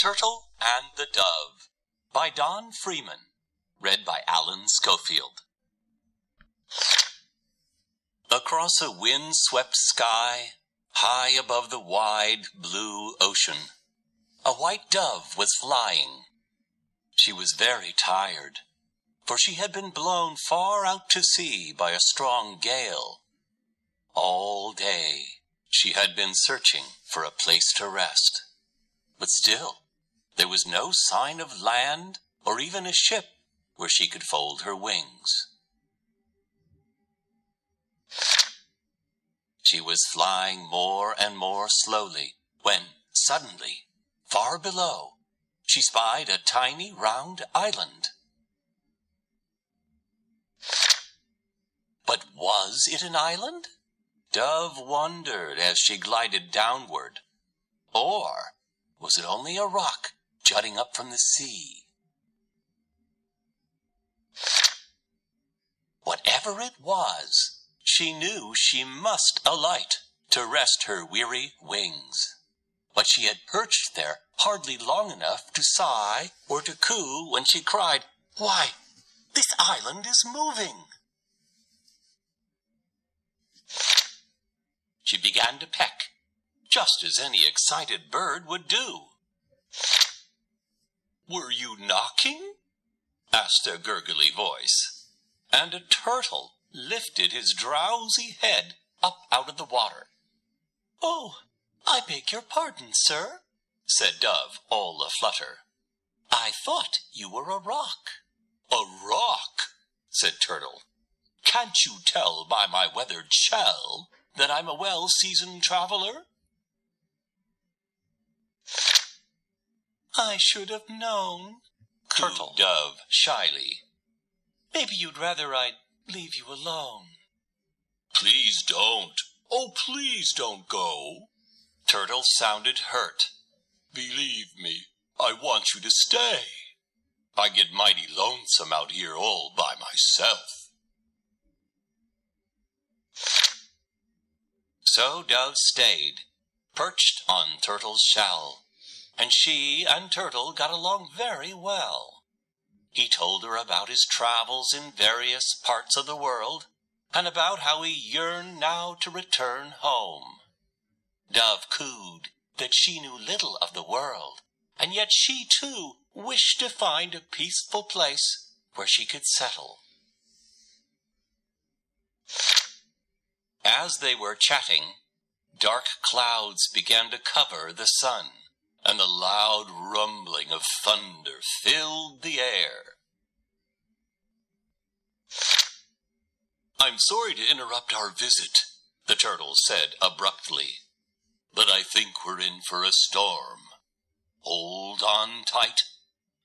Turtle and the Dove by Don Freeman. Read by Alan Schofield. Across a wind-swept sky, high above the wide blue ocean, a white dove was flying. She was very tired, for she had been blown far out to sea by a strong gale. All day she had been searching for a place to rest. But still, there was no sign of land or even a ship where she could fold her wings. She was flying more and more slowly when suddenly, far below, she spied a tiny round island. But was it an island? Dove wondered as she glided downward. Or was it only a rock jutting up from the sea? Whatever it was, she knew she must alight to rest her weary wings. But she had perched there hardly long enough to sigh or to coo when she cried, Why, this island is moving! She began to peck just as any excited bird would do. Were you knocking? asked a gurgly voice, and a turtle lifted his drowsy head up out of the water. Oh, I beg your pardon, sir, said Dove, all aflutter. I thought you were a rock. A rock, said Turtle. Can't you tell by my weathered shell that I'm a well-seasoned traveler? I should have known, Turtle Dove shyly. Maybe you'd rather I'd leave you alone. Please don't. Oh, please don't go. Turtle sounded hurt. Believe me, I want you to stay. I get mighty lonesome out here all by myself. So Dove stayed, perched on Turtle's shell and she and Turtle got along very well. He told her about his travels in various parts of the world, and about how he yearned now to return home. Dove cooed that she knew little of the world, and yet she too wished to find a peaceful place where she could settle. As they were chatting, dark clouds began to cover the sun and the loud rumbling of thunder filled the air. I'm sorry to interrupt our visit, the turtle said abruptly, but I think we're in for a storm. Hold on tight,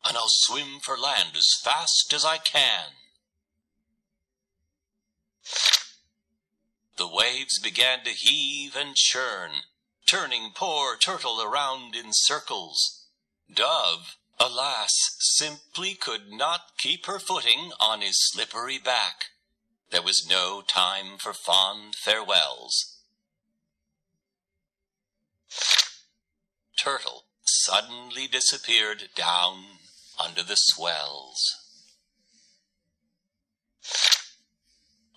and I'll swim for land as fast as I can. The waves began to heave and churn, turning poor turtle around in circles. Dove, alas, simply could not keep her footing on his slippery back. There was no time for fond farewells. Turtle suddenly disappeared down under the swells.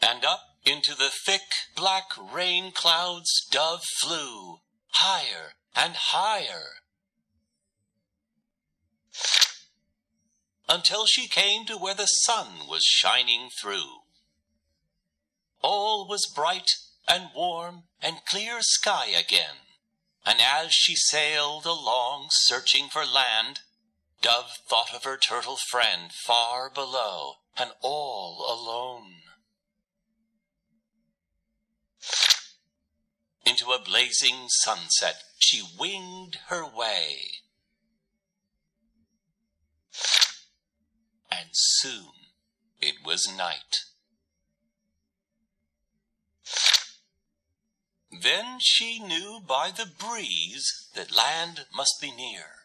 And up into the thick black rain clouds Dove flew, higher and higher. Until she came to where the sun was shining through. All was bright and warm and clear sky again, and as she sailed along searching for land, Dove thought of her turtle friend far below and all alone. A blazing sunset she winged her way. And soon it was night. Then she knew by the breeze that land must be near.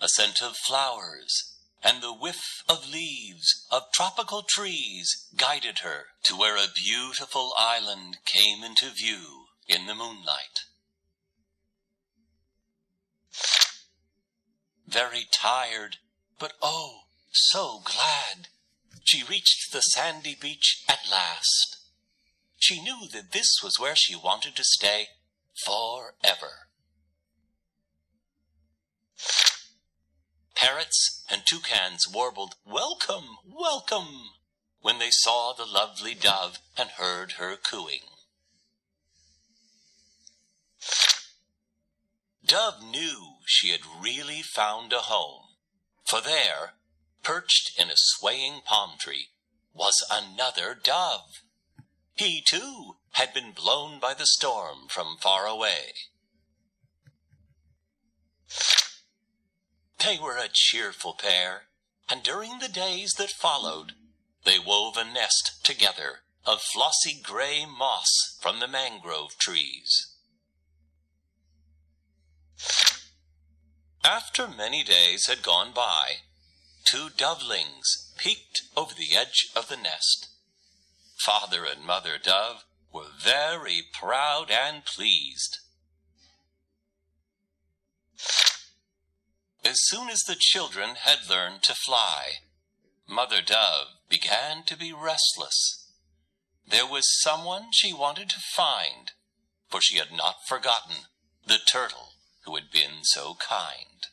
A scent of flowers and the whiff of leaves of tropical trees guided her to where a beautiful island came into view in the moonlight. very tired, but oh, so glad. She reached the sandy beach at last. She knew that this was where she wanted to stay forever. Parrots and toucans warbled, Welcome, welcome, when they saw the lovely dove and heard her cooing. Dove knew she had really found a home, for there, perched in a swaying palm tree, was another dove. He, too, had been blown by the storm from far away. They were a cheerful pair, and during the days that followed, they wove a nest together of flossy gray moss from the mangrove trees. After many days had gone by, two dovelings peeked over the edge of the nest. Father and Mother Dove were very proud and pleased. As soon as the children had learned to fly, Mother Dove began to be restless. There was someone she wanted to find, for she had not forgotten the turtle who had been so kind.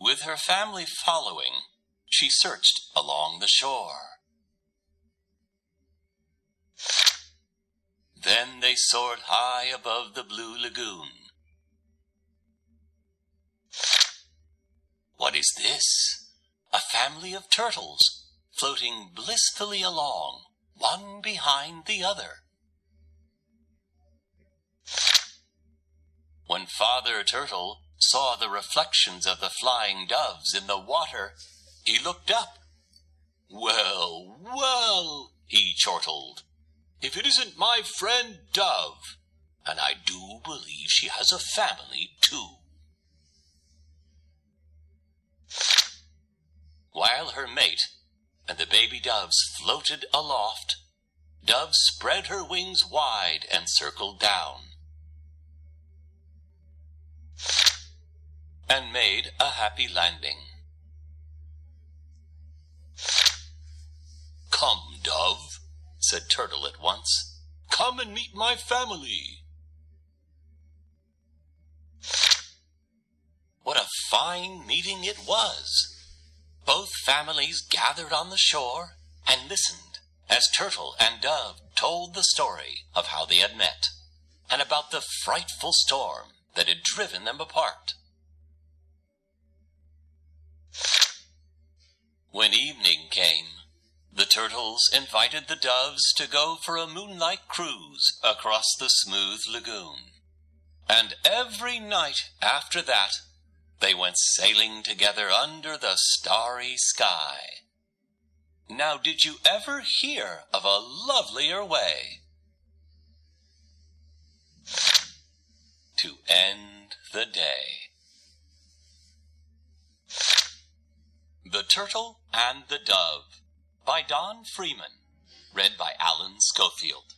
With her family following, she searched along the shore. Then they soared high above the blue lagoon. What is this? A family of turtles floating blissfully along, one behind the other. When Father Turtle saw the reflections of the flying doves in the water, he looked up. Well, well, he chortled, if it isn't my friend Dove, and I do believe she has a family too. While her mate and the baby doves floated aloft, Dove spread her wings wide and circled down. And made a happy landing. Come, dove, said Turtle at once. Come and meet my family. What a fine meeting it was! Both families gathered on the shore and listened as Turtle and Dove told the story of how they had met and about the frightful storm that had driven them apart. When evening came, the turtles invited the doves to go for a moonlight cruise across the smooth lagoon. And every night after that, they went sailing together under the starry sky. Now, did you ever hear of a lovelier way to end the day? The Turtle and the Dove by Don Freeman. Read by Alan Schofield.